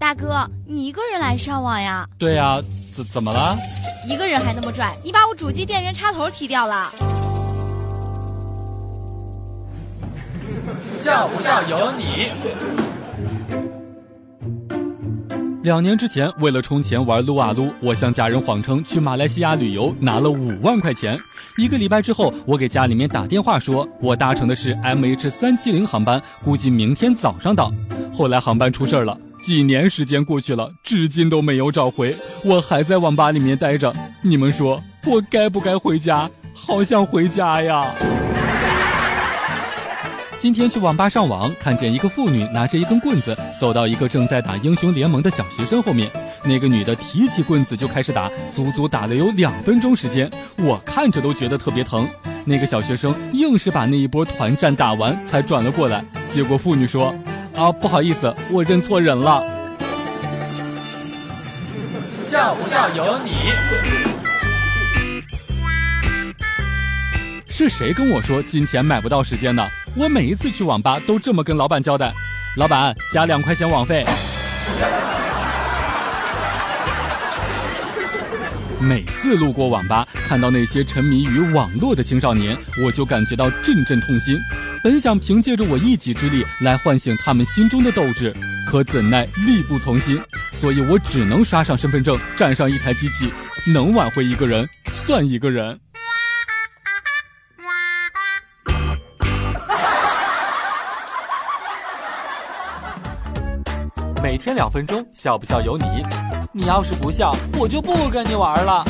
大哥，你一个人来上网呀？对呀，怎怎么了？一个人还那么拽？你把我主机电源插头踢掉了。笑不笑由你。两年之前，为了充钱玩撸啊撸，我向家人谎称去马来西亚旅游，拿了五万块钱。一个礼拜之后，我给家里面打电话说，我搭乘的是 MH 三七零航班，估计明天早上到。后来航班出事了，几年时间过去了，至今都没有找回，我还在网吧里面待着。你们说我该不该回家？好想回家呀！今天去网吧上网，看见一个妇女拿着一根棍子走到一个正在打英雄联盟的小学生后面。那个女的提起棍子就开始打，足足打了有两分钟时间，我看着都觉得特别疼。那个小学生硬是把那一波团战打完才转了过来。结果妇女说：“啊，不好意思，我认错人了。”笑不笑由你。是谁跟我说金钱买不到时间的？我每一次去网吧都这么跟老板交代：“老板，加两块钱网费。”每次路过网吧，看到那些沉迷于网络的青少年，我就感觉到阵阵痛心。本想凭借着我一己之力来唤醒他们心中的斗志，可怎奈力不从心，所以我只能刷上身份证，站上一台机器，能挽回一个人算一个人。每天两分钟，笑不笑由你。你要是不笑，我就不跟你玩了。